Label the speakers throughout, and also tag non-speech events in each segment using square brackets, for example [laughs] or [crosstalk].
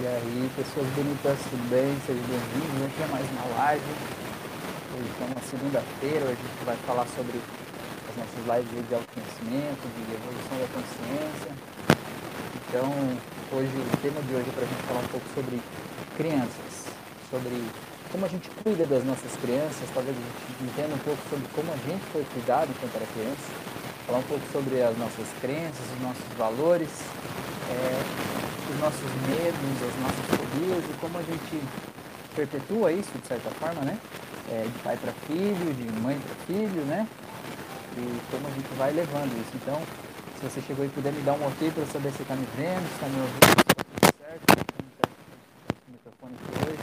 Speaker 1: E aí, pessoas bonitas, tudo bem? Sejam bem-vindos. Hoje é mais uma live. Hoje é uma segunda-feira, a gente vai falar sobre as nossas lives de autoconhecimento, de evolução da consciência. Então, hoje, o tema de hoje é para a gente falar um pouco sobre crianças, sobre como a gente cuida das nossas crianças, talvez a gente entenda um pouco sobre como a gente foi cuidado enquanto era criança, falar um pouco sobre as nossas crenças, os nossos valores, é, os nossos medos, as nossas fobias e como a gente perpetua isso de certa forma, né? É, de pai para filho, de mãe para filho, né? E como a gente vai levando isso. Então, se você chegou e puder me dar um ok para saber se está me vendo, se está me ouvindo, se está tudo certo, tá o microfone aqui hoje.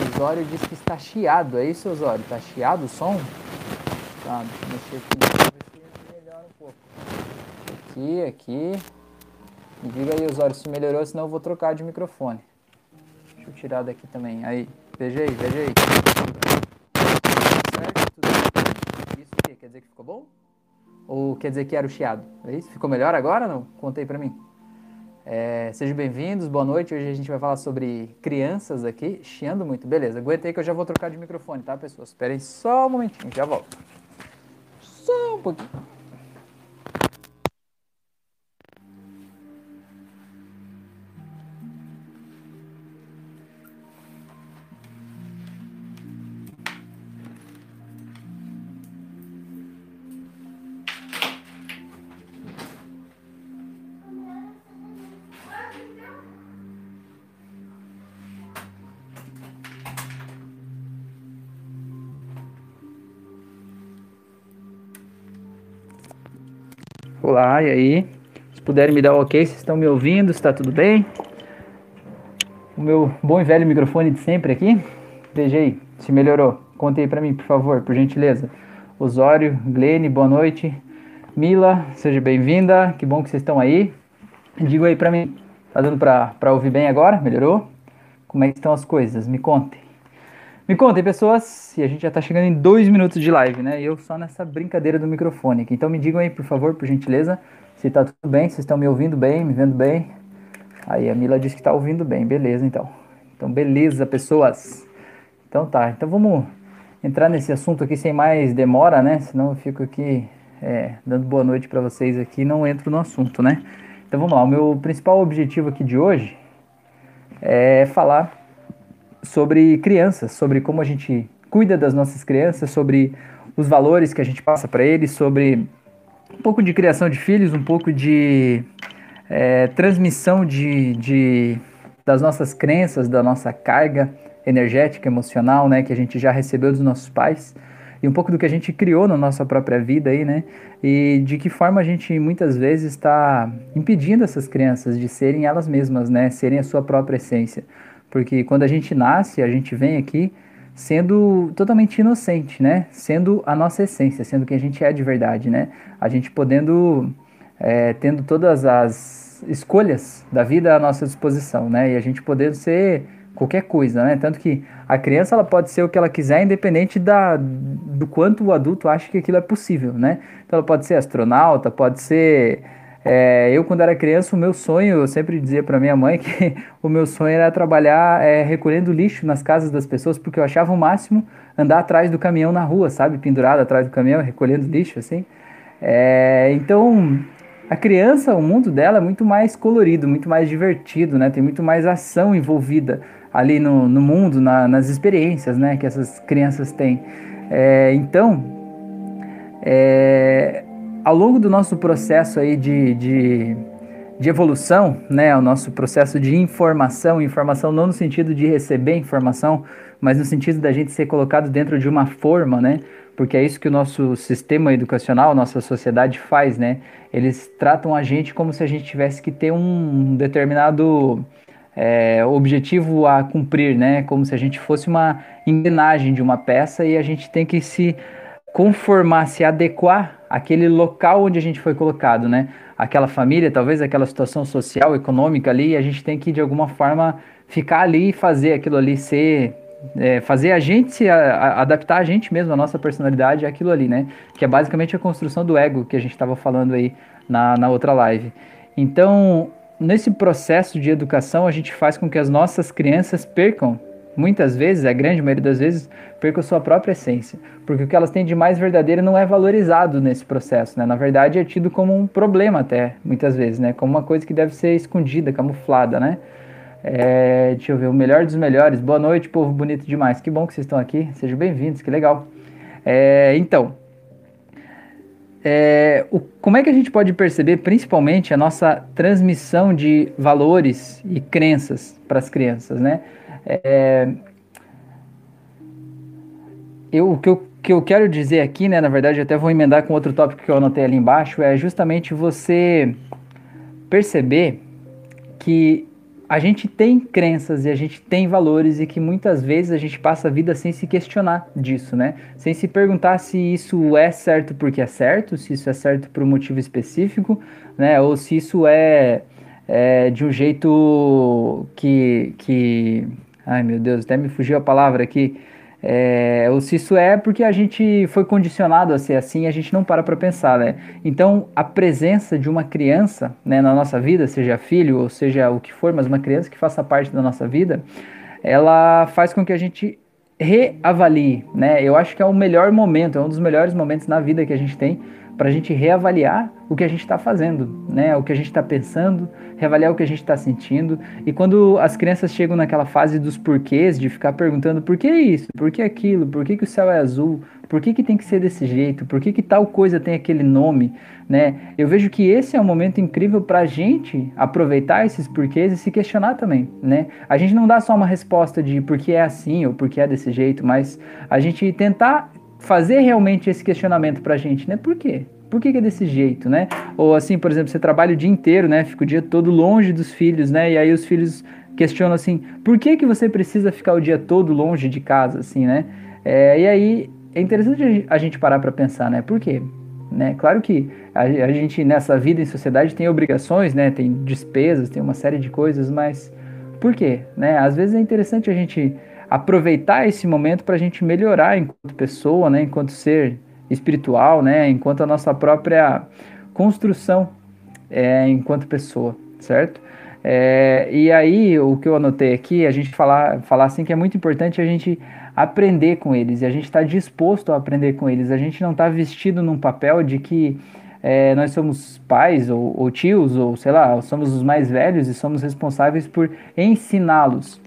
Speaker 1: O Osório disse que está chiado, é isso, Osório? Está chiado o som? Tá, deixa eu mexer aqui, ver se melhora um pouco. Aqui, aqui. Diga aí, Osório, se melhorou, senão eu vou trocar de microfone. Deixa eu tirar daqui também. Aí, veja aí, veja aí. Certo? Isso aqui, quer dizer que ficou bom? Ou quer dizer que era o chiado? É isso? Ficou melhor agora não? Contei pra mim. É, sejam bem-vindos, boa noite. Hoje a gente vai falar sobre crianças aqui, chiando muito. Beleza, aguenta aí que eu já vou trocar de microfone, tá, pessoas? Esperem só um momentinho, já volto. Só um pouquinho. E aí? Se puderem me dar um ok, vocês estão me ouvindo, está tudo bem? O meu bom e velho microfone de sempre aqui. Veja aí, se melhorou. Conte aí para mim, por favor, por gentileza. Osório, Glene, boa noite. Mila, seja bem-vinda. Que bom que vocês estão aí. Diga aí para mim, tá dando para ouvir bem agora? Melhorou? Como é que estão as coisas? Me contem. Me contem, pessoas, e a gente já está chegando em dois minutos de live, né? E eu só nessa brincadeira do microfone. Então me digam aí, por favor, por gentileza, se está tudo bem, se estão me ouvindo bem, me vendo bem. Aí a Mila disse que está ouvindo bem, beleza então. Então beleza, pessoas. Então tá, então vamos entrar nesse assunto aqui sem mais demora, né? Senão eu fico aqui é, dando boa noite para vocês aqui não entro no assunto, né? Então vamos lá, o meu principal objetivo aqui de hoje é falar sobre crianças, sobre como a gente cuida das nossas crianças, sobre os valores que a gente passa para eles, sobre um pouco de criação de filhos, um pouco de é, transmissão de, de, das nossas crenças, da nossa carga energética, emocional, né, que a gente já recebeu dos nossos pais e um pouco do que a gente criou na nossa própria vida aí, né? E de que forma a gente muitas vezes está impedindo essas crianças de serem elas mesmas, né? Serem a sua própria essência. Porque quando a gente nasce, a gente vem aqui sendo totalmente inocente, né? Sendo a nossa essência, sendo quem a gente é de verdade, né? A gente podendo, é, tendo todas as escolhas da vida à nossa disposição, né? E a gente podendo ser qualquer coisa, né? Tanto que a criança ela pode ser o que ela quiser, independente da, do quanto o adulto acha que aquilo é possível, né? Então ela pode ser astronauta, pode ser é, eu, quando era criança, o meu sonho, eu sempre dizia para minha mãe [laughs] que o meu sonho era trabalhar é, recolhendo lixo nas casas das pessoas, porque eu achava o máximo andar atrás do caminhão na rua, sabe? Pendurado atrás do caminhão, recolhendo lixo, assim. É, então, a criança, o mundo dela é muito mais colorido, muito mais divertido, né? Tem muito mais ação envolvida ali no, no mundo, na, nas experiências, né? Que essas crianças têm. É, então, é, ao longo do nosso processo aí de, de, de, evolução, né, o nosso processo de informação, informação não no sentido de receber informação, mas no sentido da gente ser colocado dentro de uma forma, né, porque é isso que o nosso sistema educacional, nossa sociedade faz, né, eles tratam a gente como se a gente tivesse que ter um determinado é, objetivo a cumprir, né, como se a gente fosse uma engrenagem de uma peça e a gente tem que se conformar, se adequar àquele local onde a gente foi colocado, né? Aquela família, talvez aquela situação social, econômica ali, a gente tem que de alguma forma ficar ali e fazer aquilo ali ser é, fazer a gente se a, a, adaptar a gente mesmo, a nossa personalidade àquilo ali, né? Que é basicamente a construção do ego que a gente estava falando aí na, na outra live. Então, nesse processo de educação, a gente faz com que as nossas crianças percam, muitas vezes, a grande maioria das vezes, percam sua própria essência. Porque o que elas têm de mais verdadeiro não é valorizado nesse processo, né? Na verdade, é tido como um problema até, muitas vezes, né? Como uma coisa que deve ser escondida, camuflada, né? É, deixa eu ver, o melhor dos melhores. Boa noite, povo bonito demais. Que bom que vocês estão aqui. Sejam bem-vindos, que legal. É, então, é, o, como é que a gente pode perceber, principalmente, a nossa transmissão de valores e crenças para as crianças, né? É, eu, o que eu, que eu quero dizer aqui, né, na verdade, até vou emendar com outro tópico que eu anotei ali embaixo, é justamente você perceber que a gente tem crenças e a gente tem valores e que muitas vezes a gente passa a vida sem se questionar disso, né? Sem se perguntar se isso é certo porque é certo, se isso é certo por um motivo específico, né? Ou se isso é, é de um jeito que, que. Ai meu Deus, até me fugiu a palavra aqui é, ou se isso é porque a gente foi condicionado a ser assim a gente não para para pensar, né? Então, a presença de uma criança né, na nossa vida, seja filho ou seja o que for, mas uma criança que faça parte da nossa vida, ela faz com que a gente reavalie, né? Eu acho que é o melhor momento, é um dos melhores momentos na vida que a gente tem para a gente reavaliar o que a gente está fazendo, né? O que a gente está pensando, reavaliar o que a gente está sentindo. E quando as crianças chegam naquela fase dos porquês, de ficar perguntando por que isso, por que aquilo, por que, que o céu é azul, por que, que tem que ser desse jeito, por que, que tal coisa tem aquele nome, né? Eu vejo que esse é um momento incrível para a gente aproveitar esses porquês e se questionar também, né? A gente não dá só uma resposta de por que é assim ou por que é desse jeito, mas a gente tentar fazer realmente esse questionamento pra gente, né? Por quê? Por que, que, é desse jeito, né? Ou assim, por exemplo, você trabalha o dia inteiro, né? Fica o dia todo longe dos filhos, né? E aí os filhos questionam assim, por que que você precisa ficar o dia todo longe de casa, assim, né? É, e aí é interessante a gente parar para pensar, né? Por quê? Né? Claro que a, a, gente nessa vida em sociedade tem obrigações, né? Tem despesas, tem uma série de coisas, mas por quê? Né? Às vezes é interessante a gente aproveitar esse momento para a gente melhorar enquanto pessoa, né, enquanto ser espiritual, né, enquanto a nossa própria construção é, enquanto pessoa, certo? É, e aí, o que eu anotei aqui, a gente falar, falar assim que é muito importante a gente aprender com eles, e a gente está disposto a aprender com eles, a gente não está vestido num papel de que é, nós somos pais ou, ou tios, ou sei lá, somos os mais velhos e somos responsáveis por ensiná-los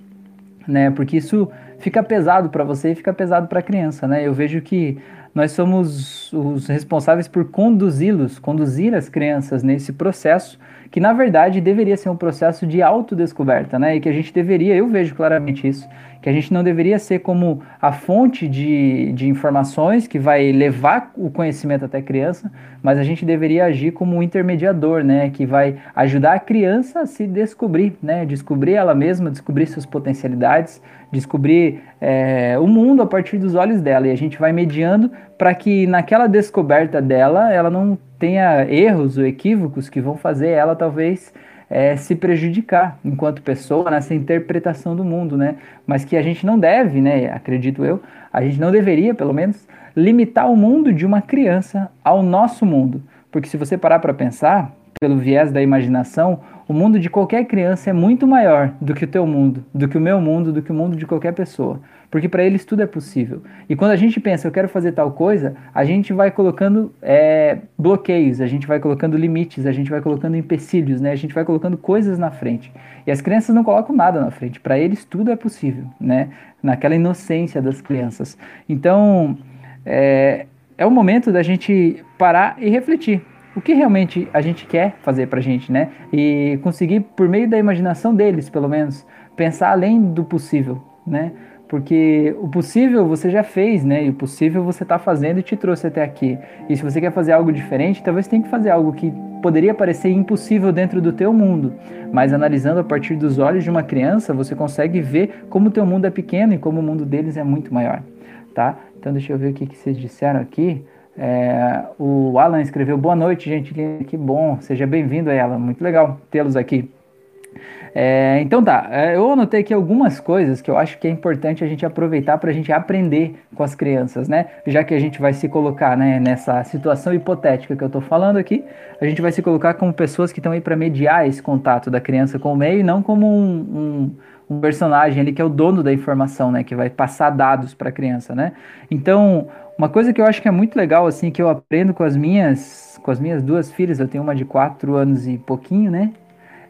Speaker 1: né? Porque isso fica pesado para você e fica pesado para a criança, né? Eu vejo que nós somos os responsáveis por conduzi-los, conduzir as crianças nesse processo, que na verdade deveria ser um processo de autodescoberta, né? E que a gente deveria, eu vejo claramente isso, que a gente não deveria ser como a fonte de, de informações que vai levar o conhecimento até a criança, mas a gente deveria agir como um intermediador, né, que vai ajudar a criança a se descobrir, né, descobrir ela mesma, descobrir suas potencialidades, descobrir é, o mundo a partir dos olhos dela, e a gente vai mediando para que naquela descoberta dela ela não tenha erros ou equívocos que vão fazer ela talvez é, se prejudicar enquanto pessoa nessa interpretação do mundo, né? Mas que a gente não deve, né? Acredito eu, a gente não deveria, pelo menos, limitar o mundo de uma criança ao nosso mundo, porque se você parar para pensar, pelo viés da imaginação, o mundo de qualquer criança é muito maior do que o teu mundo, do que o meu mundo, do que o mundo de qualquer pessoa porque para eles tudo é possível. E quando a gente pensa, eu quero fazer tal coisa, a gente vai colocando é, bloqueios, a gente vai colocando limites, a gente vai colocando empecilhos, né? A gente vai colocando coisas na frente. E as crianças não colocam nada na frente. Para eles tudo é possível, né? Naquela inocência das crianças. Então, é, é o momento da gente parar e refletir o que realmente a gente quer fazer pra gente, né? E conseguir, por meio da imaginação deles, pelo menos, pensar além do possível, né? Porque o possível você já fez, né? E o possível você está fazendo e te trouxe até aqui. E se você quer fazer algo diferente, talvez tenha que fazer algo que poderia parecer impossível dentro do teu mundo. Mas analisando a partir dos olhos de uma criança, você consegue ver como o teu mundo é pequeno e como o mundo deles é muito maior, tá? Então deixa eu ver o que, que vocês disseram aqui. É, o Alan escreveu boa noite, gente. Que, bom. Seja bem-vindo, ela. Muito legal tê-los aqui. É, então tá, é, eu anotei aqui algumas coisas que eu acho que é importante a gente aproveitar para a gente aprender com as crianças, né? Já que a gente vai se colocar né, nessa situação hipotética que eu tô falando aqui, a gente vai se colocar como pessoas que estão aí para mediar esse contato da criança com o meio e não como um, um, um, personagem ali que é o dono da informação, né? Que vai passar dados para a criança, né? Então, uma coisa que eu acho que é muito legal, assim, que eu aprendo com as minhas, com as minhas duas filhas, eu tenho uma de 4 anos e pouquinho, né?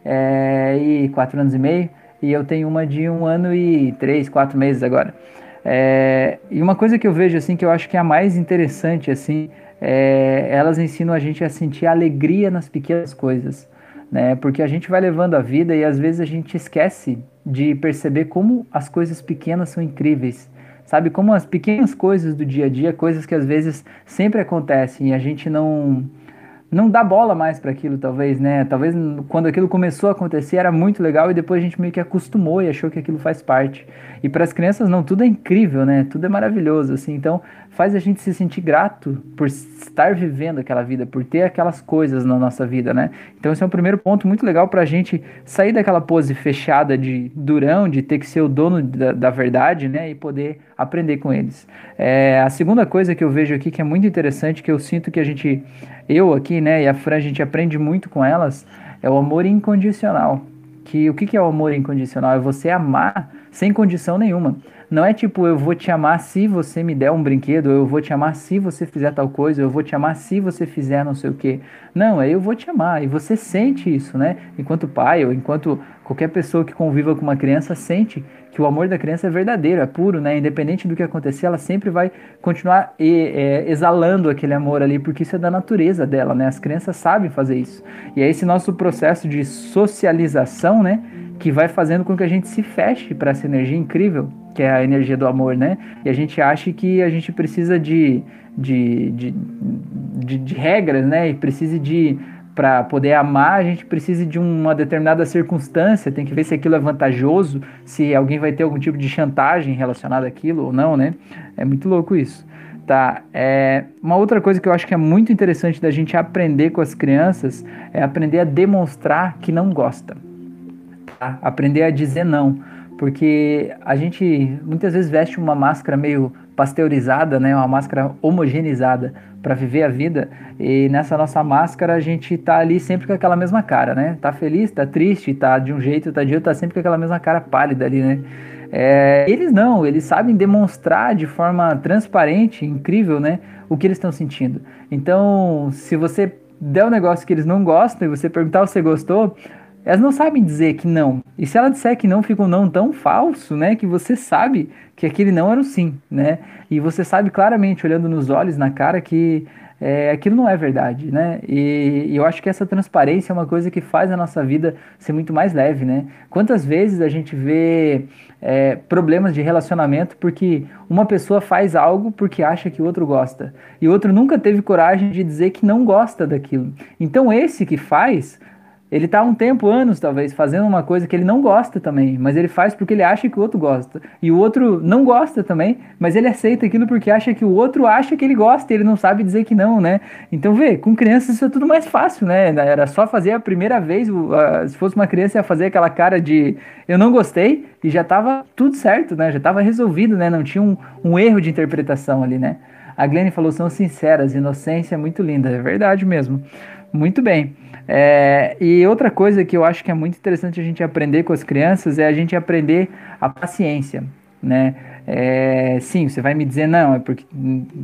Speaker 1: É, e quatro anos e meio, e eu tenho uma de um ano e três, quatro meses agora. É, e uma coisa que eu vejo assim que eu acho que é a mais interessante assim, é, elas ensinam a gente a sentir alegria nas pequenas coisas, né? Porque a gente vai levando a vida e às vezes a gente esquece de perceber como as coisas pequenas são incríveis. Sabe como as pequenas coisas do dia a dia, coisas que às vezes sempre acontecem e a gente não não dá bola mais para aquilo, talvez, né? Talvez quando aquilo começou a acontecer era muito legal e depois a gente meio que acostumou e achou que aquilo faz parte. E para as crianças não, tudo é incrível, né? Tudo é maravilhoso, assim. Então faz a gente se sentir grato por estar vivendo aquela vida, por ter aquelas coisas na nossa vida, né? Então esse é um primeiro ponto muito legal para a gente sair daquela pose fechada de durão, de ter que ser o dono da, da verdade, né? E poder aprender com eles. É, a segunda coisa que eu vejo aqui que é muito interessante, que eu sinto que a gente eu aqui, né, e a Fran, a gente aprende muito com elas, é o amor incondicional. Que o que, que é o amor incondicional? É você amar sem condição nenhuma. Não é tipo, eu vou te amar se você me der um brinquedo, eu vou te amar se você fizer tal coisa, eu vou te amar se você fizer não sei o que. Não, é eu vou te amar. E você sente isso, né? Enquanto pai ou enquanto qualquer pessoa que conviva com uma criança sente que o amor da criança é verdadeiro, é puro, né? Independente do que acontecer, ela sempre vai continuar é, exalando aquele amor ali, porque isso é da natureza dela, né? As crianças sabem fazer isso. E é esse nosso processo de socialização, né? Que vai fazendo com que a gente se feche para essa energia incrível, que é a energia do amor, né? E a gente acha que a gente precisa de, de, de, de, de regras, né? E precisa de para poder amar, a gente precisa de uma determinada circunstância, tem que ver se aquilo é vantajoso, se alguém vai ter algum tipo de chantagem relacionada àquilo ou não, né? É muito louco isso. Tá, é, uma outra coisa que eu acho que é muito interessante da gente aprender com as crianças é aprender a demonstrar que não gosta. Tá? Aprender a dizer não. Porque a gente muitas vezes veste uma máscara meio pasteurizada, né, uma máscara homogeneizada para viver a vida. E nessa nossa máscara a gente tá ali sempre com aquela mesma cara, né? Tá feliz, tá triste, tá de um jeito, tá de outro, tá sempre com aquela mesma cara pálida ali, né? É, eles não, eles sabem demonstrar de forma transparente, incrível, né? O que eles estão sentindo. Então, se você der um negócio que eles não gostam e você perguntar se você gostou, elas não sabem dizer que não. E se ela disser que não, fica um não tão falso, né? Que você sabe que aquele não era o sim, né? E você sabe claramente, olhando nos olhos, na cara, que é, aquilo não é verdade, né? E, e, eu acho que essa transparência é uma coisa que faz a nossa vida ser muito mais leve, né? Quantas vezes a gente vê é, problemas de relacionamento porque uma pessoa faz algo porque acha que o outro gosta e o outro nunca teve coragem de dizer que não gosta daquilo. Então esse que faz ele está um tempo, anos talvez, fazendo uma coisa que ele não gosta também, mas ele faz porque ele acha que o outro gosta. E o outro não gosta também, mas ele aceita aquilo porque acha que o outro acha que ele gosta e ele não sabe dizer que não, né? Então, vê, com crianças isso é tudo mais fácil, né? Era só fazer a primeira vez, se fosse uma criança ia fazer aquela cara de eu não gostei e já estava tudo certo, né? Já estava resolvido, né? Não tinha um, um erro de interpretação ali, né? A Glenn falou, são sinceras, inocência é muito linda, é verdade mesmo. Muito bem. É, e outra coisa que eu acho que é muito interessante a gente aprender com as crianças é a gente aprender a paciência, né? É, sim, você vai me dizer não, é porque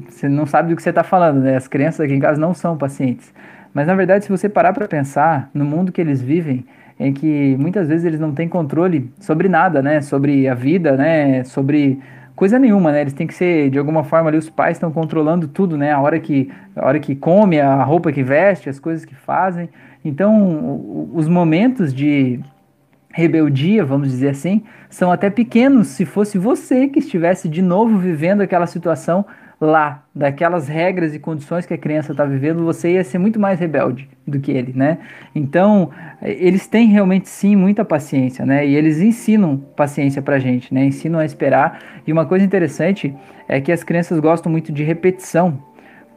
Speaker 1: você não sabe do que você está falando, né? As crianças aqui em casa não são pacientes. Mas na verdade, se você parar para pensar no mundo que eles vivem, em que muitas vezes eles não têm controle sobre nada, né? Sobre a vida, né? Sobre coisa nenhuma, né? Eles têm que ser, de alguma forma, ali os pais estão controlando tudo, né? A hora que, a hora que come, a roupa que veste, as coisas que fazem. Então, os momentos de rebeldia, vamos dizer assim, são até pequenos se fosse você que estivesse de novo vivendo aquela situação lá, daquelas regras e condições que a criança está vivendo, você ia ser muito mais rebelde do que ele, né? Então, eles têm realmente sim muita paciência, né? E eles ensinam paciência pra gente, né? Ensinam a esperar. E uma coisa interessante é que as crianças gostam muito de repetição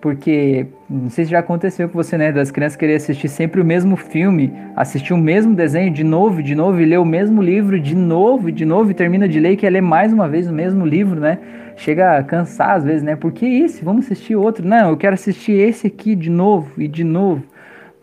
Speaker 1: porque não sei se já aconteceu com você, né? Das crianças querer assistir sempre o mesmo filme, assistir o mesmo desenho de novo, de novo, e ler o mesmo livro de novo, de novo, e termina de ler e quer ler mais uma vez o mesmo livro, né? Chega a cansar às vezes, né? Por que esse? Vamos assistir outro. Não, eu quero assistir esse aqui de novo e de novo.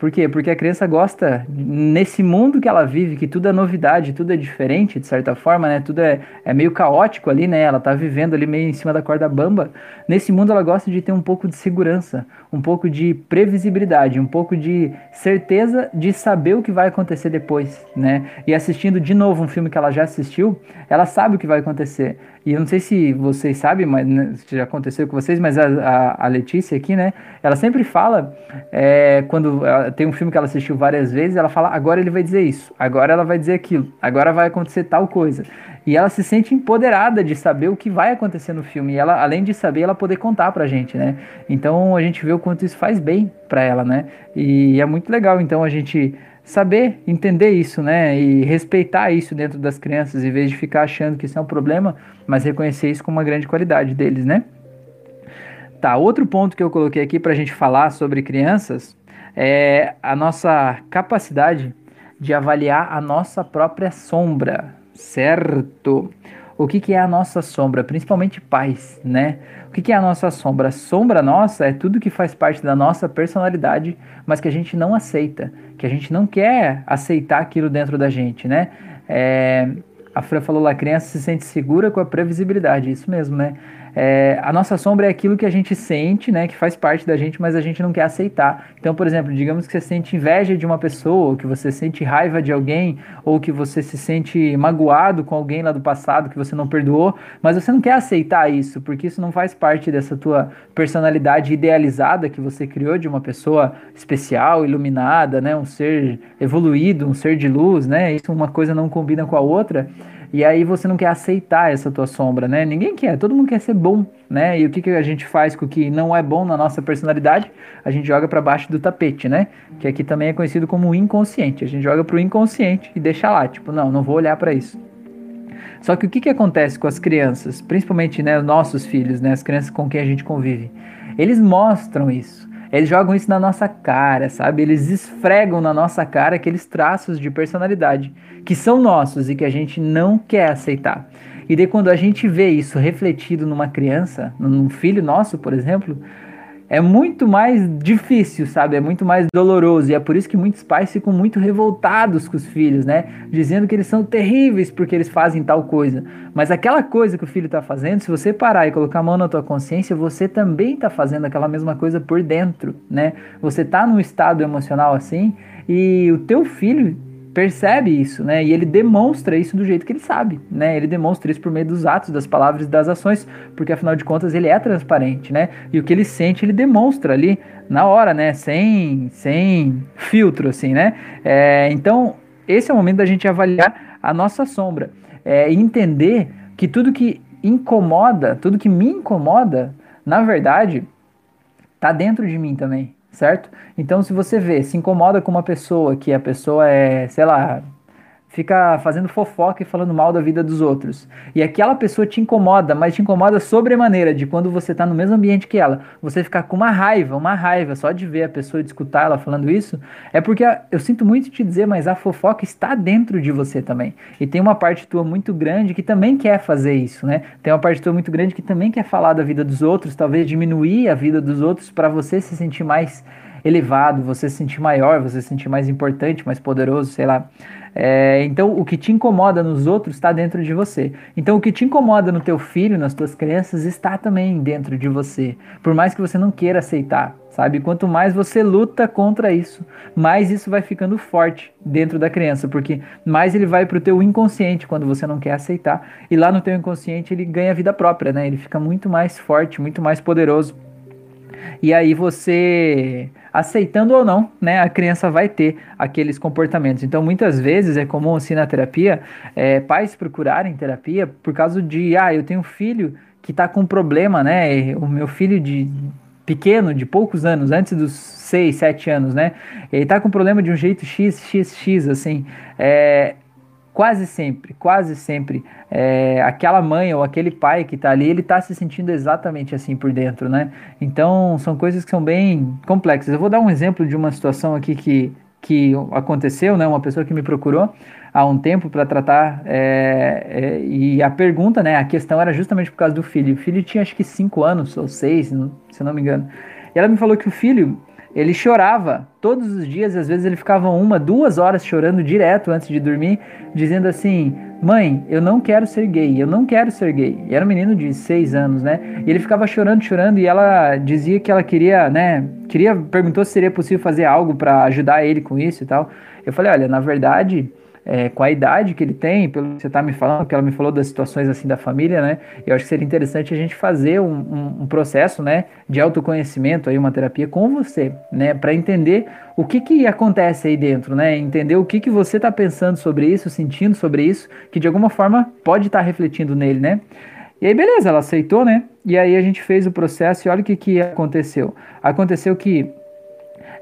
Speaker 1: Por quê? Porque a criança gosta, nesse mundo que ela vive, que tudo é novidade, tudo é diferente, de certa forma, né? Tudo é, é meio caótico ali, né? Ela tá vivendo ali meio em cima da corda bamba. Nesse mundo ela gosta de ter um pouco de segurança, um pouco de previsibilidade, um pouco de certeza de saber o que vai acontecer depois, né? E assistindo de novo um filme que ela já assistiu, ela sabe o que vai acontecer. E eu não sei se vocês sabem, mas né, se já aconteceu com vocês, mas a, a, a Letícia aqui, né? Ela sempre fala, é, quando ela, tem um filme que ela assistiu várias vezes, ela fala, agora ele vai dizer isso, agora ela vai dizer aquilo, agora vai acontecer tal coisa. E ela se sente empoderada de saber o que vai acontecer no filme. E ela, além de saber, ela poder contar pra gente, né? Então a gente vê o quanto isso faz bem pra ela, né? E é muito legal, então, a gente saber entender isso, né? E respeitar isso dentro das crianças, em vez de ficar achando que isso é um problema, mas reconhecer isso como uma grande qualidade deles, né? Tá, outro ponto que eu coloquei aqui para a gente falar sobre crianças é a nossa capacidade de avaliar a nossa própria sombra, certo? O que, que é a nossa sombra? Principalmente pais, né? O que, que é a nossa sombra? A sombra nossa é tudo que faz parte da nossa personalidade, mas que a gente não aceita, que a gente não quer aceitar aquilo dentro da gente, né? É, a Fran falou lá, a criança se sente segura com a previsibilidade, isso mesmo, né? É, a nossa sombra é aquilo que a gente sente, né, que faz parte da gente, mas a gente não quer aceitar. Então, por exemplo, digamos que você sente inveja de uma pessoa, ou que você sente raiva de alguém, ou que você se sente magoado com alguém lá do passado que você não perdoou, mas você não quer aceitar isso, porque isso não faz parte dessa tua personalidade idealizada que você criou de uma pessoa especial, iluminada, né, um ser evoluído, um ser de luz, né? Isso uma coisa não combina com a outra. E aí você não quer aceitar essa tua sombra, né? Ninguém quer, todo mundo quer ser bom, né? E o que, que a gente faz com o que não é bom na nossa personalidade? A gente joga para baixo do tapete, né? Que aqui também é conhecido como inconsciente. A gente joga pro inconsciente e deixa lá, tipo, não, não vou olhar para isso. Só que o que, que acontece com as crianças, principalmente né, nossos filhos, né, as crianças com quem a gente convive? Eles mostram isso. Eles jogam isso na nossa cara, sabe? Eles esfregam na nossa cara aqueles traços de personalidade que são nossos e que a gente não quer aceitar. E daí quando a gente vê isso refletido numa criança, num filho nosso, por exemplo, é muito mais difícil, sabe? É muito mais doloroso. E é por isso que muitos pais ficam muito revoltados com os filhos, né? Dizendo que eles são terríveis porque eles fazem tal coisa. Mas aquela coisa que o filho está fazendo, se você parar e colocar a mão na tua consciência, você também está fazendo aquela mesma coisa por dentro, né? Você está num estado emocional assim e o teu filho percebe isso, né? E ele demonstra isso do jeito que ele sabe, né? Ele demonstra isso por meio dos atos, das palavras e das ações, porque afinal de contas ele é transparente, né? E o que ele sente ele demonstra ali na hora, né? Sem, sem filtro, assim, né? É, então esse é o momento da gente avaliar a nossa sombra é, entender que tudo que incomoda, tudo que me incomoda, na verdade, tá dentro de mim também, certo? Então, se você vê, se incomoda com uma pessoa que a pessoa é, sei lá, fica fazendo fofoca e falando mal da vida dos outros. E aquela pessoa te incomoda, mas te incomoda sobremaneira de quando você está no mesmo ambiente que ela, você ficar com uma raiva, uma raiva só de ver a pessoa, de escutar ela falando isso, é porque eu sinto muito te dizer, mas a fofoca está dentro de você também. E tem uma parte tua muito grande que também quer fazer isso, né? Tem uma parte tua muito grande que também quer falar da vida dos outros, talvez diminuir a vida dos outros para você se sentir mais elevado, você se sentir maior, você se sentir mais importante, mais poderoso, sei lá. É, então, o que te incomoda nos outros está dentro de você. Então, o que te incomoda no teu filho, nas tuas crianças, está também dentro de você. Por mais que você não queira aceitar, sabe? Quanto mais você luta contra isso, mais isso vai ficando forte dentro da criança, porque mais ele vai para o teu inconsciente quando você não quer aceitar. E lá no teu inconsciente ele ganha vida própria, né? Ele fica muito mais forte, muito mais poderoso. E aí você aceitando ou não, né, a criança vai ter aqueles comportamentos. Então, muitas vezes é comum assim na terapia, é, pais procurarem terapia por causa de, ah, eu tenho um filho que está com problema, né, o meu filho de pequeno, de poucos anos, antes dos 6, 7 anos, né, ele está com problema de um jeito x, x, x, assim, é, quase sempre, quase sempre, é, aquela mãe ou aquele pai que está ali, ele está se sentindo exatamente assim por dentro, né? Então, são coisas que são bem complexas. Eu vou dar um exemplo de uma situação aqui que, que aconteceu, né? Uma pessoa que me procurou há um tempo para tratar, é, é, e a pergunta, né? A questão era justamente por causa do filho. O filho tinha acho que 5 anos ou 6, se não me engano. E ela me falou que o filho, ele chorava todos os dias, às vezes ele ficava uma, duas horas chorando direto antes de dormir, dizendo assim: Mãe, eu não quero ser gay, eu não quero ser gay. E era um menino de seis anos, né? E ele ficava chorando, chorando, e ela dizia que ela queria, né? Queria, perguntou se seria possível fazer algo para ajudar ele com isso e tal. Eu falei: Olha, na verdade, é, com a idade que ele tem, pelo que você está me falando, que ela me falou das situações assim da família, né? Eu acho que seria interessante a gente fazer um, um, um processo, né, de autoconhecimento aí, uma terapia com você, né, para entender o que que acontece aí dentro, né? Entender o que que você está pensando sobre isso, sentindo sobre isso, que de alguma forma pode estar tá refletindo nele, né? E aí, beleza, ela aceitou, né? E aí a gente fez o processo e olha o que que aconteceu. Aconteceu que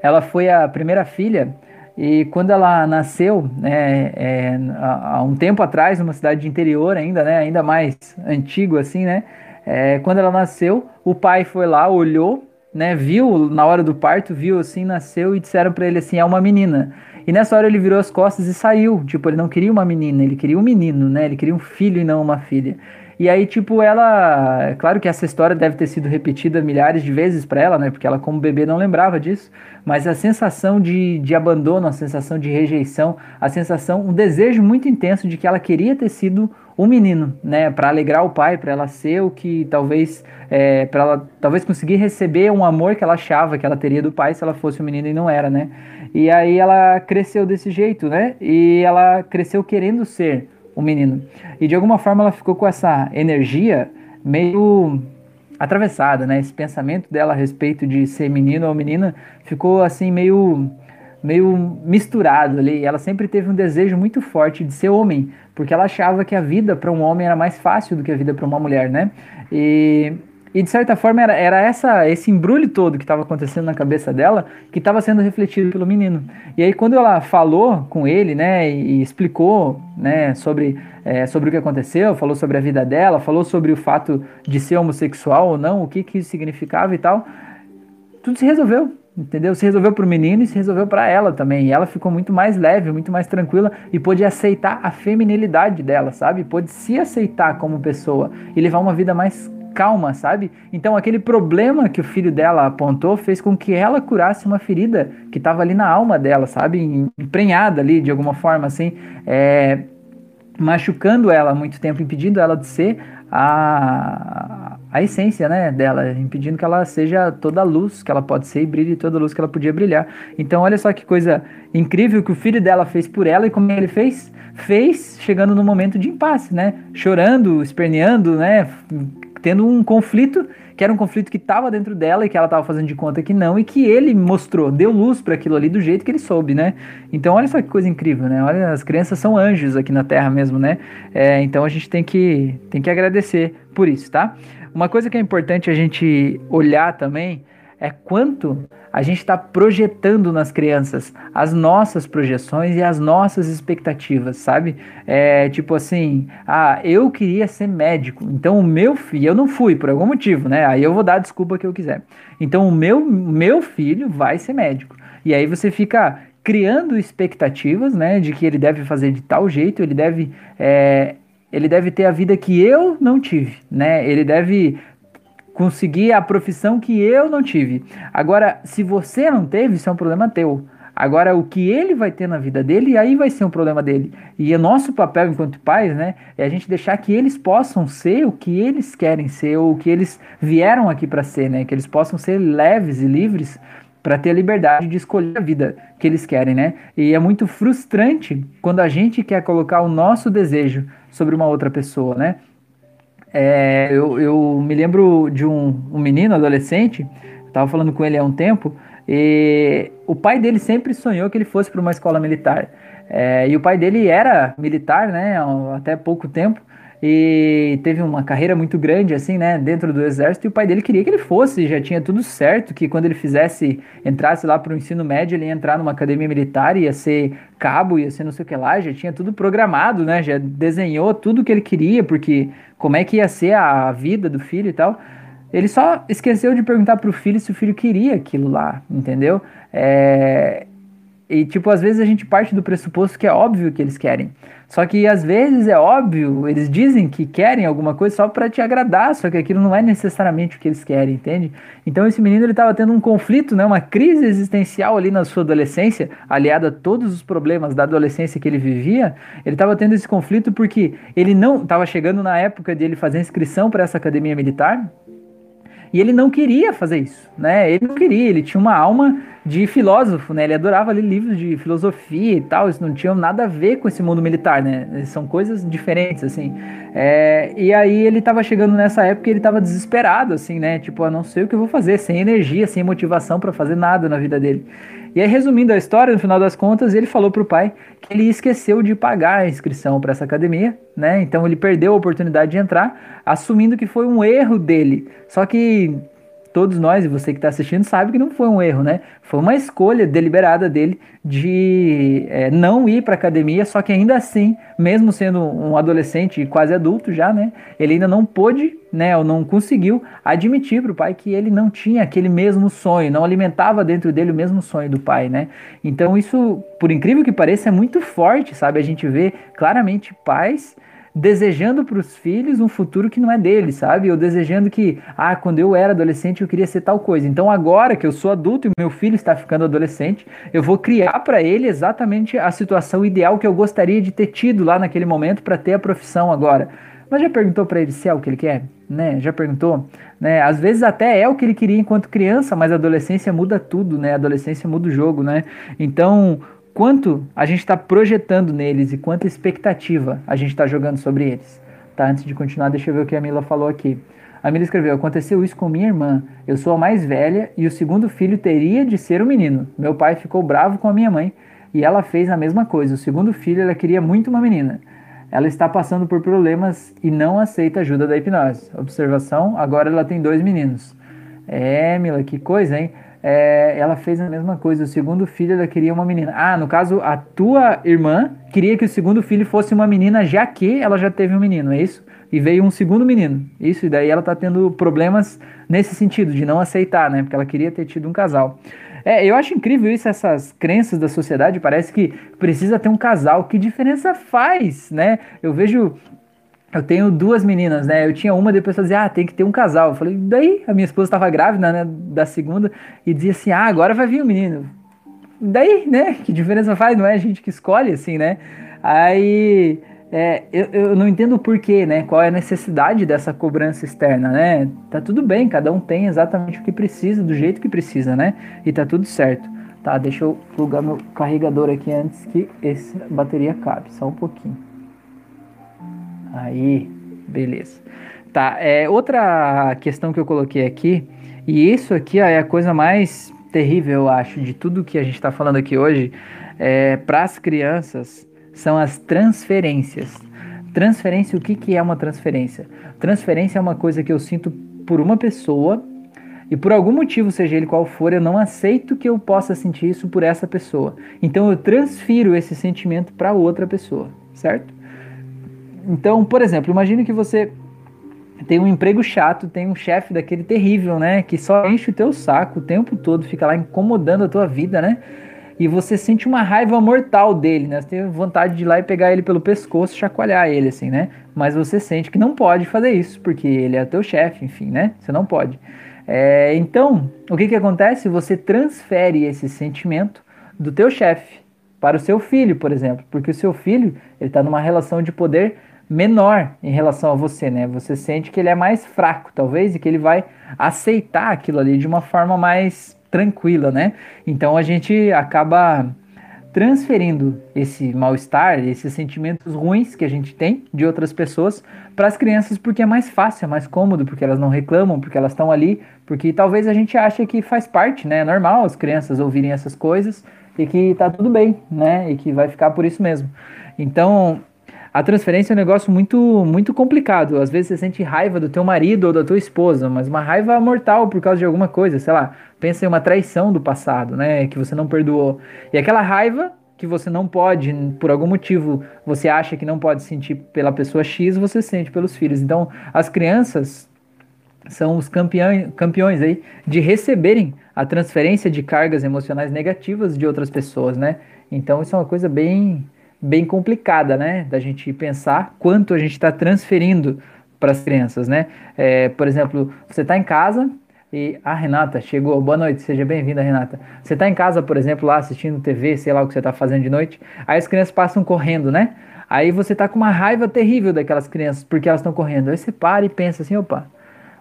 Speaker 1: ela foi a primeira filha e quando ela nasceu, né, é, há um tempo atrás, numa cidade de interior ainda, né, ainda mais antigo assim, né, é, quando ela nasceu, o pai foi lá, olhou, né, viu na hora do parto, viu assim, nasceu e disseram para ele assim, é uma menina. E nessa hora ele virou as costas e saiu, tipo, ele não queria uma menina, ele queria um menino, né, ele queria um filho e não uma filha. E aí, tipo, ela. Claro que essa história deve ter sido repetida milhares de vezes para ela, né? Porque ela, como bebê, não lembrava disso. Mas a sensação de, de abandono, a sensação de rejeição, a sensação, um desejo muito intenso de que ela queria ter sido um menino, né? Para alegrar o pai, para ela ser o que talvez. É, para ela talvez conseguir receber um amor que ela achava que ela teria do pai se ela fosse um menino e não era, né? E aí ela cresceu desse jeito, né? E ela cresceu querendo ser o menino. E de alguma forma ela ficou com essa energia meio atravessada, né? Esse pensamento dela a respeito de ser menino ou menina ficou assim meio meio misturado ali. Ela sempre teve um desejo muito forte de ser homem, porque ela achava que a vida para um homem era mais fácil do que a vida para uma mulher, né? E e de certa forma era, era essa, esse embrulho todo que estava acontecendo na cabeça dela que estava sendo refletido pelo menino. E aí quando ela falou com ele, né, e, e explicou, né, sobre, é, sobre o que aconteceu, falou sobre a vida dela, falou sobre o fato de ser homossexual ou não, o que que isso significava e tal, tudo se resolveu. Entendeu? Se resolveu para o menino e se resolveu para ela também. E ela ficou muito mais leve, muito mais tranquila e pôde aceitar a feminilidade dela, sabe? Pôde se aceitar como pessoa e levar uma vida mais calma, sabe? Então aquele problema que o filho dela apontou fez com que ela curasse uma ferida que estava ali na alma dela, sabe? Emprenhada ali de alguma forma, assim, é, machucando ela há muito tempo, impedindo ela de ser a, a essência né, dela, impedindo que ela seja toda a luz que ela pode ser e brilhe toda a luz que ela podia brilhar. Então, olha só que coisa incrível que o filho dela fez por ela e como ele fez? Fez chegando no momento de impasse, né? Chorando, esperneando, né? Tendo um conflito que era um conflito que estava dentro dela e que ela estava fazendo de conta que não e que ele mostrou, deu luz para aquilo ali do jeito que ele soube, né? Então olha só que coisa incrível, né? Olha, as crianças são anjos aqui na Terra mesmo, né? É, então a gente tem que tem que agradecer por isso, tá? Uma coisa que é importante a gente olhar também é quanto a gente está projetando nas crianças as nossas projeções e as nossas expectativas, sabe? É tipo assim, ah, eu queria ser médico, então o meu filho, eu não fui por algum motivo, né? Aí eu vou dar a desculpa que eu quiser. Então o meu, meu filho vai ser médico. E aí você fica criando expectativas, né, de que ele deve fazer de tal jeito, ele deve é, ele deve ter a vida que eu não tive, né? Ele deve conseguir a profissão que eu não tive. Agora, se você não teve, isso é um problema teu. Agora, o que ele vai ter na vida dele, aí vai ser um problema dele. E o nosso papel enquanto pais, né, é a gente deixar que eles possam ser o que eles querem ser, ou o que eles vieram aqui para ser, né, que eles possam ser leves e livres para ter a liberdade de escolher a vida que eles querem, né? E é muito frustrante quando a gente quer colocar o nosso desejo sobre uma outra pessoa, né? É, eu, eu, me lembro de um, um menino, adolescente, estava falando com ele há um tempo, e o pai dele sempre sonhou que ele fosse para uma escola militar. É, e o pai dele era militar, né, até pouco tempo, e teve uma carreira muito grande, assim, né, dentro do exército, e o pai dele queria que ele fosse, já tinha tudo certo, que quando ele fizesse, entrasse lá para o ensino médio, ele ia entrar numa academia militar, ia ser cabo, ia ser não sei o que lá, já tinha tudo programado, né, já desenhou tudo que ele queria, porque como é que ia ser a vida do filho e tal. Ele só esqueceu de perguntar pro filho se o filho queria aquilo lá, entendeu? É... E, tipo, às vezes a gente parte do pressuposto que é óbvio que eles querem. Só que às vezes é óbvio, eles dizem que querem alguma coisa só para te agradar, só que aquilo não é necessariamente o que eles querem, entende? Então esse menino ele estava tendo um conflito, né, uma crise existencial ali na sua adolescência, aliada a todos os problemas da adolescência que ele vivia, ele estava tendo esse conflito porque ele não estava chegando na época de ele fazer inscrição para essa academia militar, e ele não queria fazer isso, né? Ele não queria, ele tinha uma alma de filósofo, né? Ele adorava ler livros de filosofia e tal, isso não tinha nada a ver com esse mundo militar, né? São coisas diferentes, assim. É, e aí ele tava chegando nessa época e ele tava desesperado, assim, né? Tipo, eu não sei o que eu vou fazer, sem energia, sem motivação para fazer nada na vida dele. E aí, resumindo a história, no final das contas, ele falou pro pai que ele esqueceu de pagar a inscrição para essa academia, né? Então ele perdeu a oportunidade de entrar, assumindo que foi um erro dele. Só que todos nós, e você que está assistindo, sabe que não foi um erro, né? Foi uma escolha deliberada dele de é, não ir para academia, só que ainda assim, mesmo sendo um adolescente e quase adulto já, né? Ele ainda não pôde, né? Ou não conseguiu admitir para o pai que ele não tinha aquele mesmo sonho, não alimentava dentro dele o mesmo sonho do pai, né? Então isso, por incrível que pareça, é muito forte, sabe? A gente vê claramente pais desejando para os filhos um futuro que não é deles, sabe? Ou desejando que, ah, quando eu era adolescente eu queria ser tal coisa. Então agora que eu sou adulto e meu filho está ficando adolescente, eu vou criar para ele exatamente a situação ideal que eu gostaria de ter tido lá naquele momento para ter a profissão agora. Mas já perguntou para ele se é o que ele quer? Né? Já perguntou? Né? Às vezes até é o que ele queria enquanto criança, mas a adolescência muda tudo, né? A adolescência muda o jogo, né? Então, quanto a gente está projetando neles e quanta expectativa a gente está jogando sobre eles. Tá, antes de continuar, deixa eu ver o que a Mila falou aqui. A Mila escreveu: Aconteceu isso com minha irmã. Eu sou a mais velha e o segundo filho teria de ser um menino. Meu pai ficou bravo com a minha mãe e ela fez a mesma coisa. O segundo filho ela queria muito uma menina. Ela está passando por problemas e não aceita ajuda da hipnose. Observação: agora ela tem dois meninos. É, Mila, que coisa, hein? É, ela fez a mesma coisa. O segundo filho ela queria uma menina. Ah, no caso, a tua irmã queria que o segundo filho fosse uma menina, já que ela já teve um menino, é isso? E veio um segundo menino. Isso, e daí ela tá tendo problemas nesse sentido, de não aceitar, né? Porque ela queria ter tido um casal. É, eu acho incrível isso, essas crenças da sociedade. Parece que precisa ter um casal. Que diferença faz, né? Eu vejo eu tenho duas meninas, né? Eu tinha uma, depois fazia, ah, tem que ter um casal. Eu falei, daí a minha esposa estava grávida, né, da segunda, e dizia assim, ah, agora vai vir o um menino. Daí, né? Que diferença faz? Não é a gente que escolhe, assim, né? Aí é, eu, eu não entendo o porquê, né? Qual é a necessidade dessa cobrança externa, né? Tá tudo bem, cada um tem exatamente o que precisa, do jeito que precisa, né? E tá tudo certo. Tá, deixa eu plugar meu carregador aqui antes que essa bateria cabe, só um pouquinho. Aí, beleza. Tá, é, outra questão que eu coloquei aqui, e isso aqui ó, é a coisa mais terrível, eu acho, de tudo que a gente está falando aqui hoje, é, para as crianças, são as transferências. Transferência, o que, que é uma transferência? Transferência é uma coisa que eu sinto por uma pessoa e por algum motivo, seja ele qual for, eu não aceito que eu possa sentir isso por essa pessoa. Então eu transfiro esse sentimento para outra pessoa, certo? Então, por exemplo, imagine que você tem um emprego chato, tem um chefe daquele terrível, né? Que só enche o teu saco o tempo todo, fica lá incomodando a tua vida, né? E você sente uma raiva mortal dele, né? Você tem vontade de ir lá e pegar ele pelo pescoço, chacoalhar ele, assim, né? Mas você sente que não pode fazer isso, porque ele é teu chefe, enfim, né? Você não pode. É, então, o que que acontece? Você transfere esse sentimento do teu chefe para o seu filho, por exemplo, porque o seu filho ele está numa relação de poder menor em relação a você, né? Você sente que ele é mais fraco, talvez, e que ele vai aceitar aquilo ali de uma forma mais tranquila, né? Então a gente acaba transferindo esse mal-estar, esses sentimentos ruins que a gente tem de outras pessoas para as crianças porque é mais fácil, é mais cômodo, porque elas não reclamam, porque elas estão ali, porque talvez a gente ache que faz parte, né? É normal as crianças ouvirem essas coisas e que tá tudo bem, né? E que vai ficar por isso mesmo. Então, a transferência é um negócio muito, muito complicado. Às vezes você sente raiva do teu marido ou da tua esposa, mas uma raiva mortal por causa de alguma coisa, sei lá. Pensa em uma traição do passado, né? Que você não perdoou. E aquela raiva que você não pode, por algum motivo, você acha que não pode sentir pela pessoa X, você sente pelos filhos. Então, as crianças são os campeões, campeões aí de receberem a transferência de cargas emocionais negativas de outras pessoas, né? Então, isso é uma coisa bem bem complicada, né? Da gente pensar quanto a gente está transferindo para as crianças, né? É, por exemplo, você está em casa e a ah, Renata chegou. Boa noite, seja bem-vinda, Renata. Você está em casa, por exemplo, lá assistindo TV, sei lá o que você está fazendo de noite. Aí as crianças passam correndo, né? Aí você tá com uma raiva terrível daquelas crianças porque elas estão correndo. Aí você para e pensa assim, opa,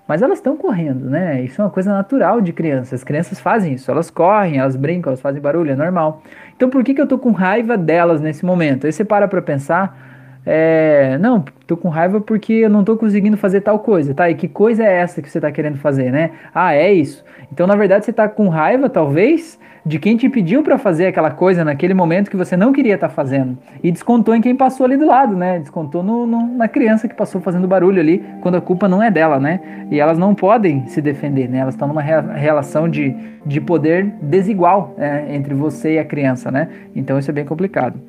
Speaker 1: mas elas estão correndo, né? Isso é uma coisa natural de crianças. As crianças fazem isso, elas correm, elas brincam, elas fazem barulho, é normal. Então por que, que eu tô com raiva delas nesse momento? Aí você para pra pensar, é, não, tô com raiva porque eu não tô conseguindo fazer tal coisa, tá? E que coisa é essa que você tá querendo fazer, né? Ah, é isso. Então na verdade você tá com raiva, talvez, de quem te pediu para fazer aquela coisa naquele momento que você não queria estar tá fazendo. E descontou em quem passou ali do lado, né? Descontou no, no, na criança que passou fazendo barulho ali, quando a culpa não é dela, né? E elas não podem se defender, né? Elas estão numa re relação de, de poder desigual né? entre você e a criança, né? Então isso é bem complicado.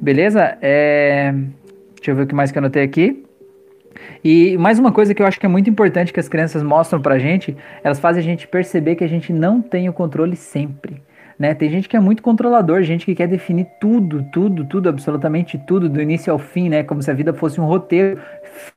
Speaker 1: Beleza? É... Deixa eu ver o que mais que eu anotei aqui. E mais uma coisa que eu acho que é muito importante que as crianças mostram pra gente, elas fazem a gente perceber que a gente não tem o controle sempre né? Tem gente que é muito controlador, gente que quer definir tudo, tudo, tudo, absolutamente tudo, do início ao fim, né? Como se a vida fosse um roteiro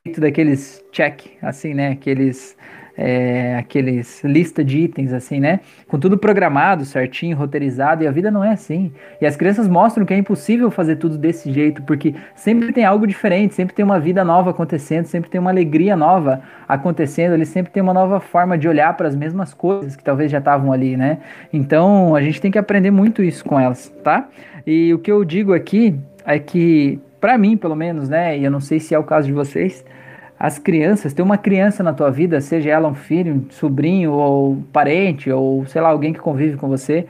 Speaker 1: feito daqueles check, assim, né? Aqueles é, aqueles lista de itens assim, né? Com tudo programado, certinho, roteirizado, e a vida não é assim. E as crianças mostram que é impossível fazer tudo desse jeito, porque sempre tem algo diferente, sempre tem uma vida nova acontecendo, sempre tem uma alegria nova acontecendo, ele sempre tem uma nova forma de olhar para as mesmas coisas que talvez já estavam ali, né? Então a gente tem que aprender muito isso com elas, tá? E o que eu digo aqui é que, para mim, pelo menos, né? E eu não sei se é o caso de vocês as crianças, ter uma criança na tua vida, seja ela um filho, um sobrinho ou parente ou sei lá, alguém que convive com você,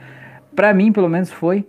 Speaker 1: para mim, pelo menos foi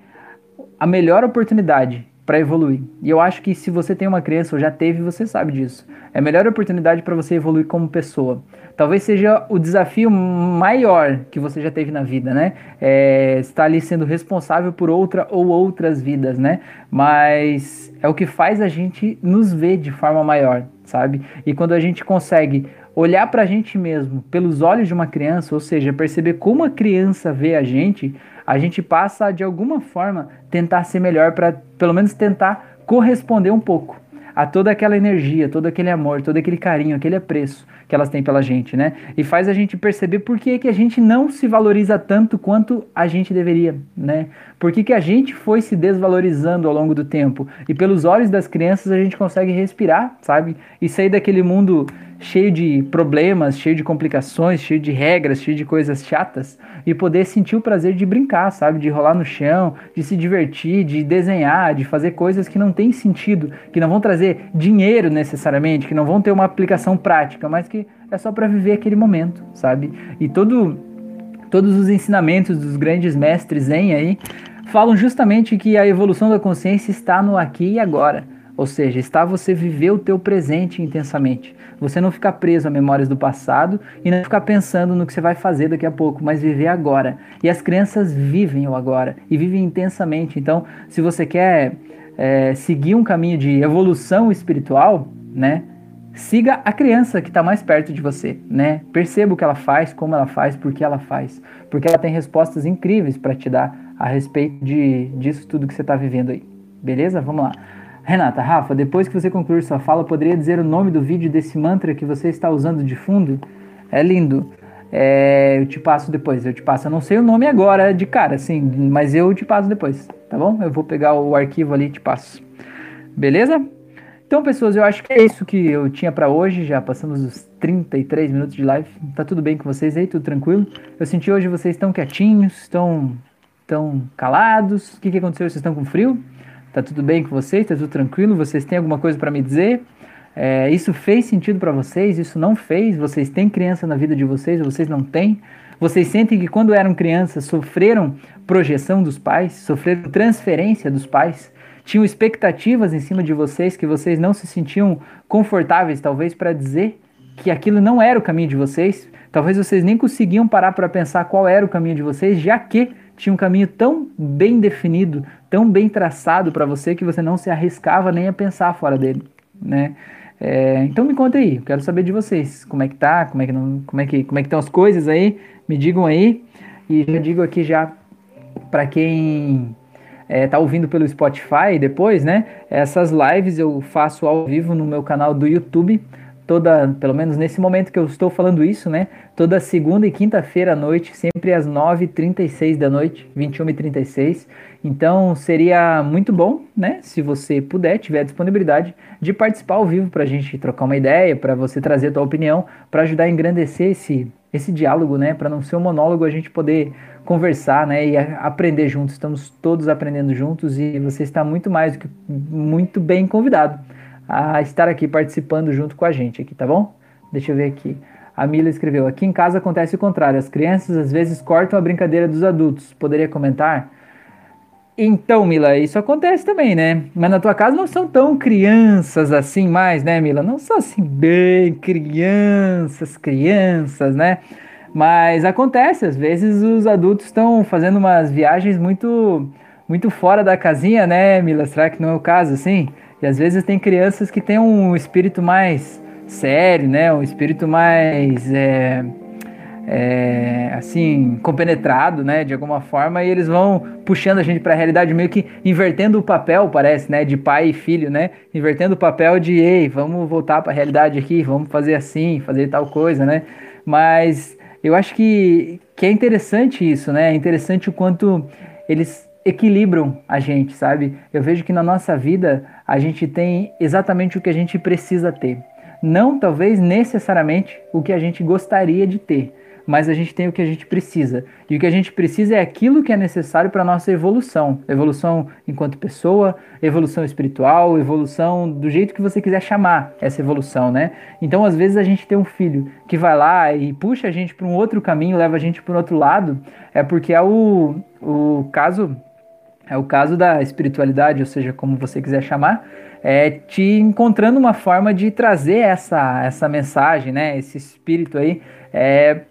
Speaker 1: a melhor oportunidade para evoluir. E eu acho que se você tem uma criança ou já teve, você sabe disso. É a melhor oportunidade para você evoluir como pessoa. Talvez seja o desafio maior que você já teve na vida, né? É, estar ali sendo responsável por outra ou outras vidas, né? Mas é o que faz a gente nos ver de forma maior sabe? E quando a gente consegue olhar para a gente mesmo pelos olhos de uma criança, ou seja, perceber como a criança vê a gente, a gente passa de alguma forma tentar ser melhor para pelo menos tentar corresponder um pouco a toda aquela energia, todo aquele amor, todo aquele carinho, aquele apreço que elas têm pela gente, né? E faz a gente perceber por que, que a gente não se valoriza tanto quanto a gente deveria, né? Por que, que a gente foi se desvalorizando ao longo do tempo? E pelos olhos das crianças a gente consegue respirar, sabe? E sair daquele mundo cheio de problemas, cheio de complicações, cheio de regras, cheio de coisas chatas e poder sentir o prazer de brincar, sabe? De rolar no chão, de se divertir, de desenhar, de fazer coisas que não têm sentido, que não vão trazer dinheiro necessariamente, que não vão ter uma aplicação prática, mas que é só para viver aquele momento, sabe? E todo todos os ensinamentos dos grandes mestres Zen aí falam justamente que a evolução da consciência está no aqui e agora. Ou seja, está você viver o teu presente intensamente. Você não ficar preso a memórias do passado e não ficar pensando no que você vai fazer daqui a pouco, mas viver agora. E as crianças vivem o agora e vivem intensamente. Então, se você quer é, seguir um caminho de evolução espiritual, né? Siga a criança que está mais perto de você, né? Perceba o que ela faz, como ela faz, por que ela faz, porque ela tem respostas incríveis para te dar a respeito de disso tudo que você está vivendo aí. Beleza? Vamos lá. Renata, Rafa, depois que você concluir sua fala, poderia dizer o nome do vídeo desse mantra que você está usando de fundo? É lindo. É, eu te passo depois, eu te passo. Eu não sei o nome agora de cara, assim, mas eu te passo depois, tá bom? Eu vou pegar o arquivo ali e te passo. Beleza? Então, pessoas, eu acho que é isso que eu tinha para hoje. Já passamos os 33 minutos de live. Tá tudo bem com vocês aí? Tudo tranquilo? Eu senti hoje vocês estão quietinhos, estão, estão calados. O que, que aconteceu? Vocês estão com frio? Tá tudo bem com vocês? Tá tudo tranquilo? Vocês têm alguma coisa para me dizer? É, isso fez sentido para vocês? Isso não fez? Vocês têm criança na vida de vocês vocês não têm? Vocês sentem que quando eram crianças sofreram projeção dos pais, sofreram transferência dos pais? tinham expectativas em cima de vocês que vocês não se sentiam confortáveis, talvez, para dizer que aquilo não era o caminho de vocês. Talvez vocês nem conseguiam parar para pensar qual era o caminho de vocês, já que tinha um caminho tão bem definido, tão bem traçado para você que você não se arriscava nem a pensar fora dele, né? É, então me conta aí, quero saber de vocês, como é que tá, como é que não, como é que como é que estão as coisas aí, me digam aí e já digo aqui já para quem é, tá ouvindo pelo Spotify depois, né? Essas lives eu faço ao vivo no meu canal do YouTube toda, pelo menos nesse momento que eu estou falando isso, né? Toda segunda e quinta-feira à noite, sempre às 9h36 da noite, 21h36. Então seria muito bom, né? Se você puder, tiver disponibilidade de participar ao vivo para a gente trocar uma ideia, para você trazer a tua opinião, para ajudar a engrandecer esse, esse diálogo, né? Para não ser um monólogo, a gente poder conversar, né? E aprender juntos. Estamos todos aprendendo juntos e você está muito mais do que muito bem convidado a estar aqui participando junto com a gente aqui, tá bom? Deixa eu ver aqui. A Mila escreveu: Aqui em casa acontece o contrário. As crianças às vezes cortam a brincadeira dos adultos. Poderia comentar? Então, Mila, isso acontece também, né? Mas na tua casa não são tão crianças assim mais, né, Mila? Não são assim bem crianças, crianças, né? Mas acontece, às vezes os adultos estão fazendo umas viagens muito muito fora da casinha, né, Mila? Será que não é o caso assim? E às vezes tem crianças que têm um espírito mais sério, né? Um espírito mais é, é, assim compenetrado, né? De alguma forma e eles vão puxando a gente para a realidade meio que invertendo o papel, parece, né? De pai e filho, né? Invertendo o papel de ei, vamos voltar para a realidade aqui, vamos fazer assim, fazer tal coisa, né? Mas eu acho que, que é interessante isso, né? É interessante o quanto eles equilibram a gente, sabe? Eu vejo que na nossa vida a gente tem exatamente o que a gente precisa ter. Não talvez necessariamente o que a gente gostaria de ter, mas a gente tem o que a gente precisa. E o que a gente precisa é aquilo que é necessário para a nossa evolução. Evolução enquanto pessoa, evolução espiritual, evolução do jeito que você quiser chamar essa evolução, né? Então, às vezes, a gente tem um filho que vai lá e puxa a gente para um outro caminho, leva a gente para um outro lado, é porque é o, o caso é o caso da espiritualidade, ou seja, como você quiser chamar, é te encontrando uma forma de trazer essa, essa mensagem, né, esse espírito aí, é,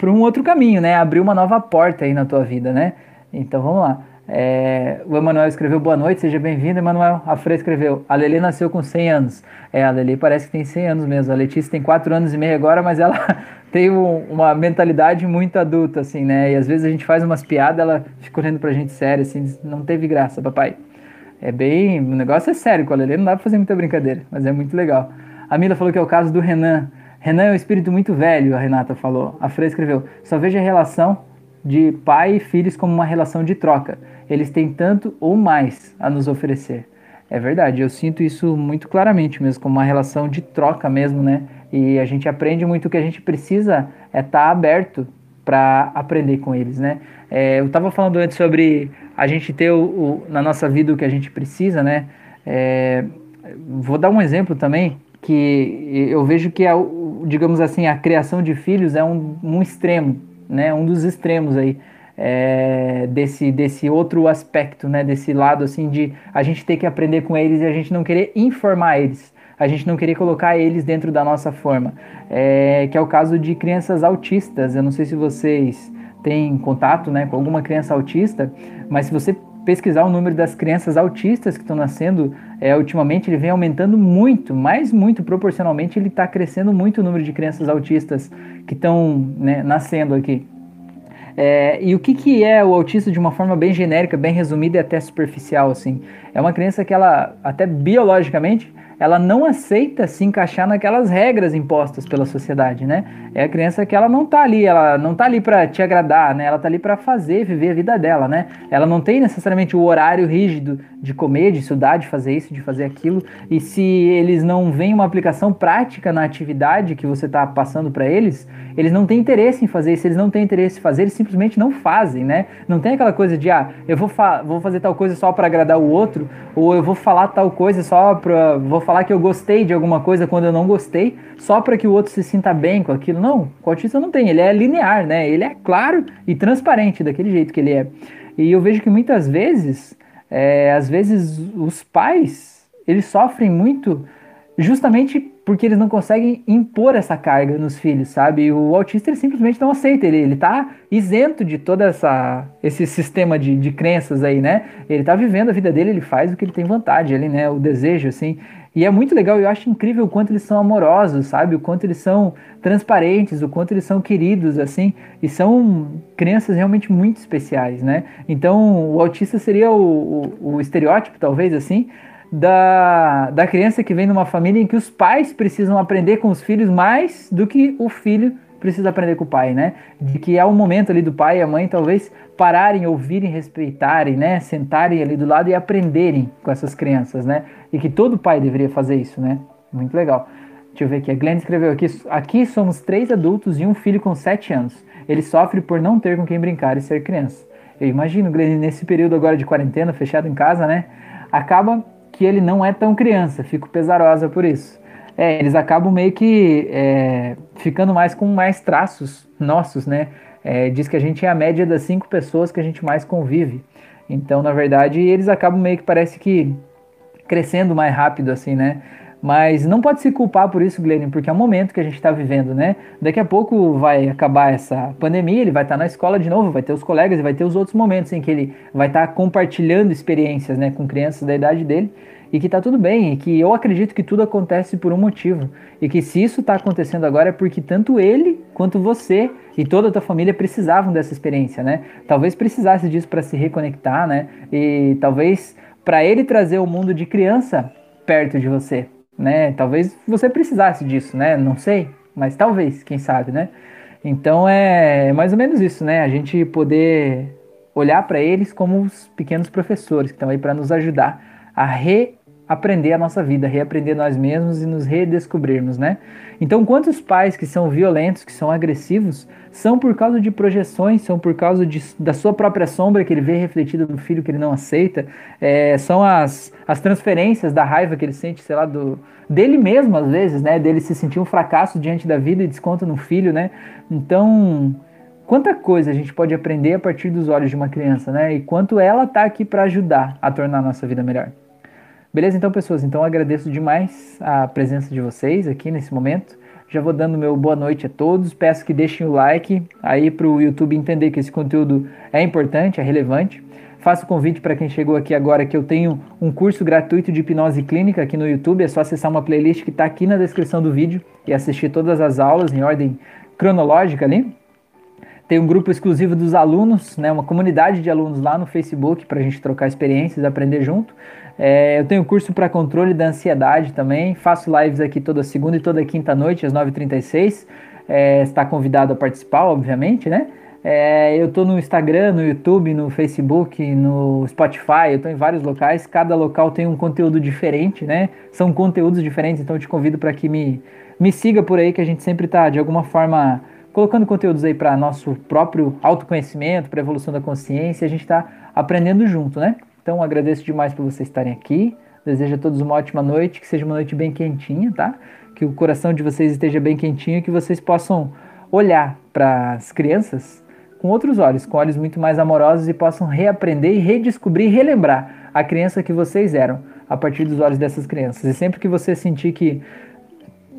Speaker 1: para um outro caminho, né, abrir uma nova porta aí na tua vida, né. Então vamos lá. É, o Emanuel escreveu boa noite, seja bem-vindo, Emanuel. A Fre escreveu: a Lele nasceu com 100 anos. É, a Lele parece que tem 100 anos mesmo. A Letícia tem 4 anos e meio agora, mas ela [laughs] tem um, uma mentalidade muito adulta, assim, né? E às vezes a gente faz umas piadas, ela fica olhando pra gente sério, assim, não teve graça, papai. É bem. O negócio é sério com a Lele, não dá pra fazer muita brincadeira, mas é muito legal. A Mila falou que é o caso do Renan. Renan é um espírito muito velho, a Renata falou. A Fre escreveu: só vejo a relação de pai e filhos como uma relação de troca. Eles têm tanto ou mais a nos oferecer. É verdade, eu sinto isso muito claramente mesmo, como uma relação de troca mesmo, né? E a gente aprende muito que a gente precisa é estar tá aberto para aprender com eles, né? É, eu estava falando antes sobre a gente ter o, o, na nossa vida o que a gente precisa, né? É, vou dar um exemplo também que eu vejo que, a, digamos assim, a criação de filhos é um, um extremo, né, um dos extremos aí é, desse, desse outro aspecto, né, desse lado assim de a gente ter que aprender com eles e a gente não querer informar eles, a gente não querer colocar eles dentro da nossa forma, é, que é o caso de crianças autistas. Eu não sei se vocês têm contato, né, com alguma criança autista, mas se você pesquisar o número das crianças autistas que estão nascendo, é, ultimamente ele vem aumentando muito, mas muito proporcionalmente ele está crescendo muito o número de crianças autistas que estão né, nascendo aqui. É, e o que, que é o autista de uma forma bem genérica, bem resumida e até superficial, assim? É uma criança que ela, até biologicamente, ela não aceita se encaixar naquelas regras impostas pela sociedade, né? É a criança que ela não tá ali, ela não tá ali para te agradar, né? Ela tá ali para fazer, viver a vida dela, né? Ela não tem necessariamente o horário rígido de comer, de estudar, de fazer isso, de fazer aquilo. E se eles não veem uma aplicação prática na atividade que você está passando para eles, eles não têm interesse em fazer. Se eles não têm interesse em fazer, eles simplesmente não fazem, né? Não tem aquela coisa de, ah, eu vou, fa vou fazer tal coisa só para agradar o outro, ou eu vou falar tal coisa só para. Vou falar que eu gostei de alguma coisa quando eu não gostei, só para que o outro se sinta bem com aquilo. Não, o autista não tem. Ele é linear, né? Ele é claro e transparente daquele jeito que ele é. E eu vejo que muitas vezes É, às vezes os pais eles sofrem muito justamente porque eles não conseguem impor essa carga nos filhos, sabe? E o autista ele simplesmente não aceita, ele, ele tá isento de toda essa esse sistema de, de crenças aí, né? Ele tá vivendo a vida dele, ele faz o que ele tem vontade ali, né? O desejo, assim. E é muito legal, eu acho incrível o quanto eles são amorosos, sabe? O quanto eles são transparentes, o quanto eles são queridos, assim. E são crianças realmente muito especiais, né? Então, o autista seria o, o, o estereótipo, talvez, assim, da, da criança que vem numa família em que os pais precisam aprender com os filhos mais do que o filho precisa aprender com o pai, né? De que é o momento ali do pai e a mãe talvez pararem, ouvirem, respeitarem, né? Sentarem ali do lado e aprenderem com essas crianças, né? E que todo pai deveria fazer isso, né? Muito legal. Deixa eu ver aqui. A Glenn escreveu aqui: aqui somos três adultos e um filho com sete anos. Ele sofre por não ter com quem brincar e ser criança. Eu imagino, Glenn, nesse período agora de quarentena, fechado em casa, né? Acaba que ele não é tão criança, fico pesarosa por isso. É, eles acabam meio que é, ficando mais com mais traços nossos, né? É, diz que a gente é a média das cinco pessoas que a gente mais convive. Então, na verdade, eles acabam meio que parece que crescendo mais rápido, assim, né? Mas não pode se culpar por isso, Glenn, porque é o momento que a gente está vivendo, né? Daqui a pouco vai acabar essa pandemia, ele vai estar tá na escola de novo, vai ter os colegas e vai ter os outros momentos em que ele vai estar tá compartilhando experiências, né, com crianças da idade dele e que tá tudo bem, e que eu acredito que tudo acontece por um motivo. E que se isso está acontecendo agora é porque tanto ele quanto você e toda a tua família precisavam dessa experiência, né? Talvez precisasse disso para se reconectar, né? E talvez para ele trazer o mundo de criança perto de você, né? Talvez você precisasse disso, né? Não sei, mas talvez, quem sabe, né? Então é mais ou menos isso, né? A gente poder olhar para eles como os pequenos professores que estão aí para nos ajudar a reaprender a nossa vida, reaprender nós mesmos e nos redescobrirmos, né? Então, quantos pais que são violentos, que são agressivos, são por causa de projeções, são por causa de, da sua própria sombra que ele vê refletida no filho que ele não aceita, é, são as, as transferências da raiva que ele sente, sei lá, do, dele mesmo às vezes, né? Dele se sentir um fracasso diante da vida e desconta no filho, né? Então, quanta coisa a gente pode aprender a partir dos olhos de uma criança, né? E quanto ela tá aqui para ajudar a tornar a nossa vida melhor. Beleza, então, pessoas? Então, agradeço demais a presença de vocês aqui nesse momento. Já vou dando meu boa noite a todos. Peço que deixem o like aí para o YouTube entender que esse conteúdo é importante, é relevante. Faço o convite para quem chegou aqui agora que eu tenho um curso gratuito de hipnose clínica aqui no YouTube. É só acessar uma playlist que está aqui na descrição do vídeo e assistir todas as aulas em ordem cronológica ali. Tem um grupo exclusivo dos alunos, né, uma comunidade de alunos lá no Facebook para a gente trocar experiências, aprender junto. É, eu tenho curso para controle da ansiedade também. Faço lives aqui toda segunda e toda quinta noite, às 9h36. É, está convidado a participar, obviamente, né? É, eu estou no Instagram, no YouTube, no Facebook, no Spotify, eu estou em vários locais. Cada local tem um conteúdo diferente, né? São conteúdos diferentes, então eu te convido para que me, me siga por aí, que a gente sempre está, de alguma forma, colocando conteúdos aí para nosso próprio autoconhecimento, para evolução da consciência. A gente está aprendendo junto, né? Então agradeço demais por vocês estarem aqui. Desejo a todos uma ótima noite, que seja uma noite bem quentinha, tá? Que o coração de vocês esteja bem quentinho que vocês possam olhar para as crianças com outros olhos, com olhos muito mais amorosos e possam reaprender e redescobrir e relembrar a criança que vocês eram a partir dos olhos dessas crianças. E sempre que você sentir que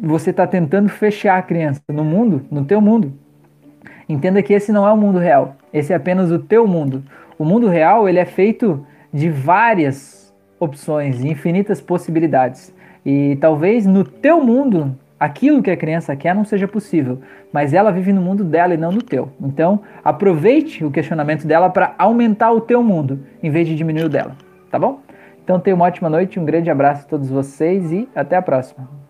Speaker 1: você está tentando fechar a criança no mundo, no teu mundo, entenda que esse não é o mundo real. Esse é apenas o teu mundo. O mundo real ele é feito de várias opções, infinitas possibilidades. E talvez no teu mundo aquilo que a criança quer não seja possível, mas ela vive no mundo dela e não no teu. Então, aproveite o questionamento dela para aumentar o teu mundo, em vez de diminuir o dela, tá bom? Então, tenha uma ótima noite, um grande abraço a todos vocês e até a próxima.